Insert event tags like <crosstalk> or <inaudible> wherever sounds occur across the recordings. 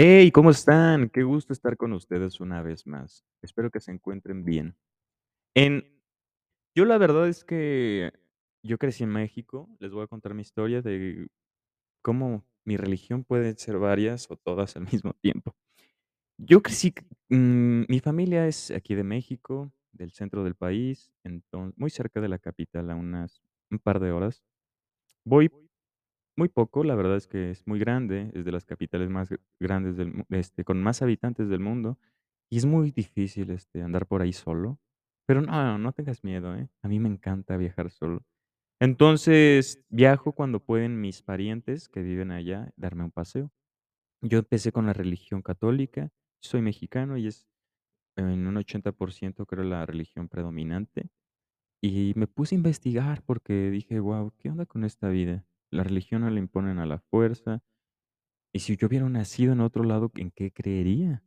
Hey, ¿cómo están? Qué gusto estar con ustedes una vez más. Espero que se encuentren bien. En yo la verdad es que yo crecí en México. Les voy a contar mi historia de cómo mi religión puede ser varias o todas al <laughs> mismo tiempo. Yo crecí, mm, mi familia es aquí de México, del centro del país, enton muy cerca de la capital, a unas un par de horas. Voy muy poco, la verdad es que es muy grande, es de las capitales más gr grandes del este, con más habitantes del mundo, y es muy difícil, este, andar por ahí solo. Pero no, no tengas miedo, ¿eh? A mí me encanta viajar solo. Entonces, viajo cuando pueden mis parientes que viven allá darme un paseo. Yo empecé con la religión católica, soy mexicano y es en un 80% creo la religión predominante. Y me puse a investigar porque dije: "Guau, ¿qué onda con esta vida? La religión no la imponen a la fuerza, y si yo hubiera nacido en otro lado, ¿en qué creería?".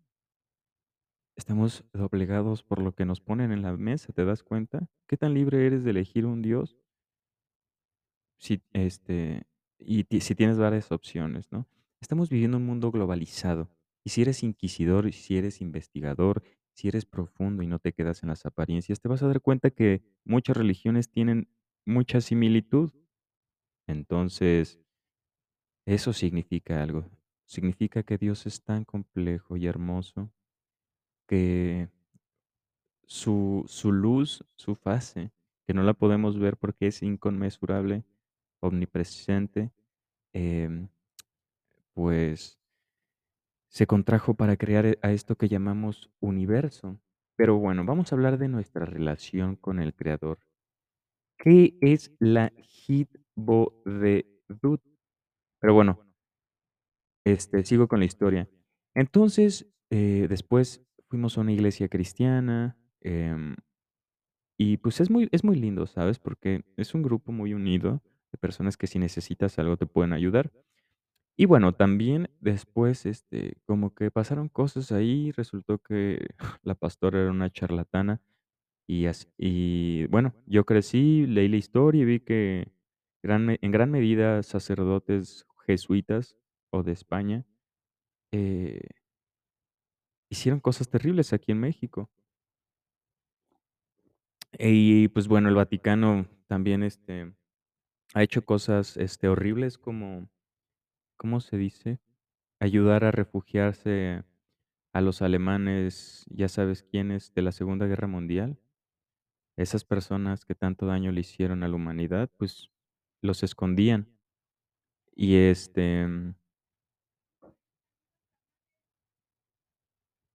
Estamos doblegados por lo que nos ponen en la mesa, ¿te das cuenta? ¿Qué tan libre eres de elegir un Dios? Si, este, y si tienes varias opciones, ¿no? Estamos viviendo un mundo globalizado, y si eres inquisidor, y si eres investigador, si eres profundo y no te quedas en las apariencias, te vas a dar cuenta que muchas religiones tienen mucha similitud. Entonces eso significa algo. Significa que Dios es tan complejo y hermoso que su su luz, su fase, que no la podemos ver porque es inconmensurable, omnipresente, em, pues se contrajo para crear, eh, a esto que llamamos universo. Pero bueno, vamos a hablar de nuestra relación con el creador. ¿Qué es la Hitbodeut? Pero bueno este, sigo con la historia. Entonces, eh, después fuimos a una iglesia cristiana, em y pues es muy es muy lindo, ¿sabes? Porque es un grupo muy unido de personas que si necesitas algo te pueden ayudar. Y bueno, también después, este, como que pasaron cosas ahí, resultó que <laughs> la pastora era una charlatana y as y bueno, yo crecí, leí la historia y vi que en gran medida sacerdotes jesuitas o de España, eh hicieron cosas terribles aquí en México. Y pues bueno, el Vaticano también, este, ha hecho cosas, este, horribles como, ¿cómo se dice? Ayudar a refugiarse a los alemanes, ya sabes quiénes, de la Segunda Guerra Mundial. Esas personas que tanto daño le hicieron a la humanidad, pues los escondían. Y este,